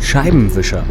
Scheibenwischer.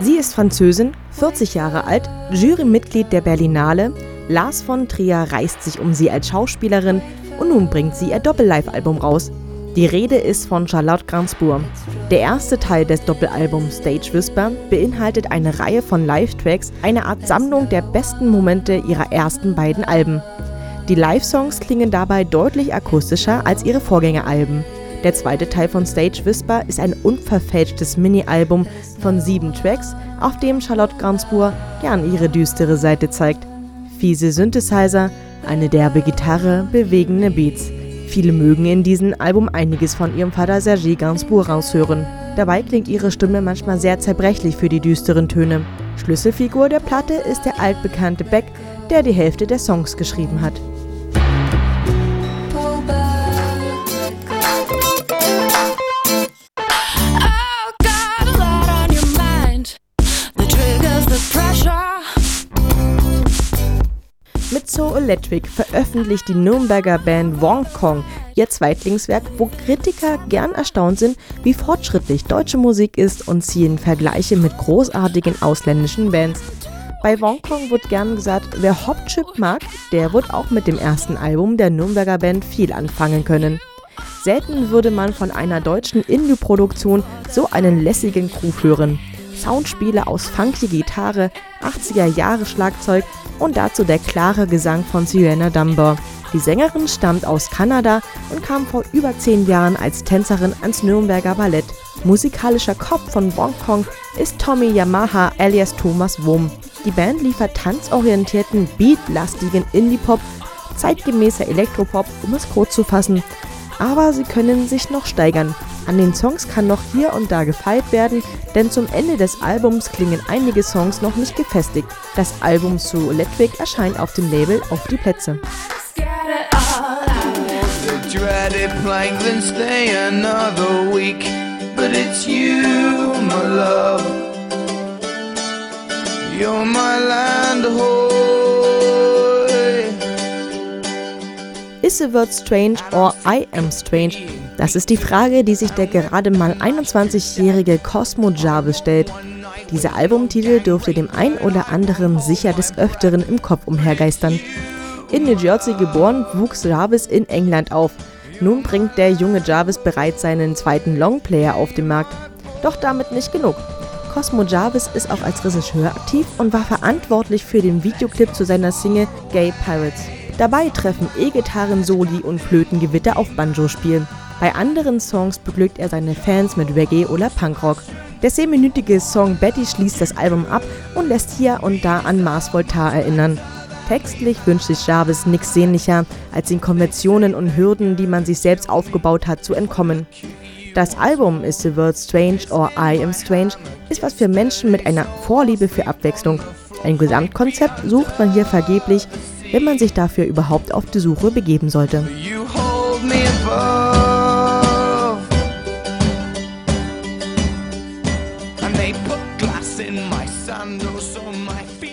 Sie ist Französin, 40 Jahre alt, Jurymitglied der Berlinale. Lars von Trier reißt sich um sie als Schauspielerin und nun bringt sie ihr Doppel-Live-Album raus. Die Rede ist von Charlotte Gainsbourg. Der erste Teil des Doppelalbums Stage Whisper beinhaltet eine Reihe von Live-Tracks, eine Art Sammlung der besten Momente ihrer ersten beiden Alben. Die Live-Songs klingen dabei deutlich akustischer als ihre Vorgängeralben. Der zweite Teil von Stage Whisper ist ein unverfälschtes Mini-Album von sieben Tracks, auf dem Charlotte Gainsbourg gern ihre düstere Seite zeigt. Fiese Synthesizer, eine derbe Gitarre, bewegende Beats – Viele mögen in diesem Album einiges von ihrem Vater Serge Gainsbourg raushören. Dabei klingt ihre Stimme manchmal sehr zerbrechlich für die düsteren Töne. Schlüsselfigur der Platte ist der altbekannte Beck, der die Hälfte der Songs geschrieben hat. Mit So Electric veröffentlicht die Nürnberger Band Wong Kong ihr Zweitlingswerk, wo Kritiker gern erstaunt sind, wie fortschrittlich deutsche Musik ist und ziehen Vergleiche mit großartigen ausländischen Bands. Bei Wong Kong wird gern gesagt, wer Hopchip mag, der wird auch mit dem ersten Album der Nürnberger Band viel anfangen können. Selten würde man von einer deutschen Indie-Produktion so einen lässigen Groove hören. Soundspiele aus funky Gitarre, 80er Jahre Schlagzeug und dazu der klare Gesang von Sienna Dunbar. Die Sängerin stammt aus Kanada und kam vor über zehn Jahren als Tänzerin ans Nürnberger Ballett. Musikalischer Kopf von Kong ist Tommy Yamaha alias Thomas Wurm. Die Band liefert tanzorientierten, beatlastigen Indie-Pop, zeitgemäßer Elektropop, um es kurz zu fassen. Aber sie können sich noch steigern. An den Songs kann noch hier und da gefeilt werden, denn zum Ende des Albums klingen einige Songs noch nicht gefestigt. Das Album zu Electric erscheint auf dem Label Auf die Plätze. Is a word strange or I am strange? Das ist die Frage, die sich der gerade mal 21-jährige Cosmo Jarvis stellt. Dieser Albumtitel dürfte dem ein oder anderen sicher des Öfteren im Kopf umhergeistern. In New Jersey geboren, wuchs Jarvis in England auf. Nun bringt der junge Jarvis bereits seinen zweiten Longplayer auf den Markt. Doch damit nicht genug. Cosmo Jarvis ist auch als Regisseur aktiv und war verantwortlich für den Videoclip zu seiner Single Gay Pirates. Dabei treffen E-Gitarren-Soli und Flötengewitter auf Banjo-Spiel. Bei anderen Songs beglückt er seine Fans mit Reggae oder Punkrock. Der zehnminütige Song Betty schließt das Album ab und lässt hier und da an Mars Voltaire erinnern. Textlich wünscht sich Jarvis nichts sehnlicher, als den Konventionen und Hürden, die man sich selbst aufgebaut hat, zu entkommen. Das Album Is the World Strange or I Am Strange ist was für Menschen mit einer Vorliebe für Abwechslung. Ein Gesamtkonzept sucht man hier vergeblich, wenn man sich dafür überhaupt auf die Suche begeben sollte. I know, so my feet.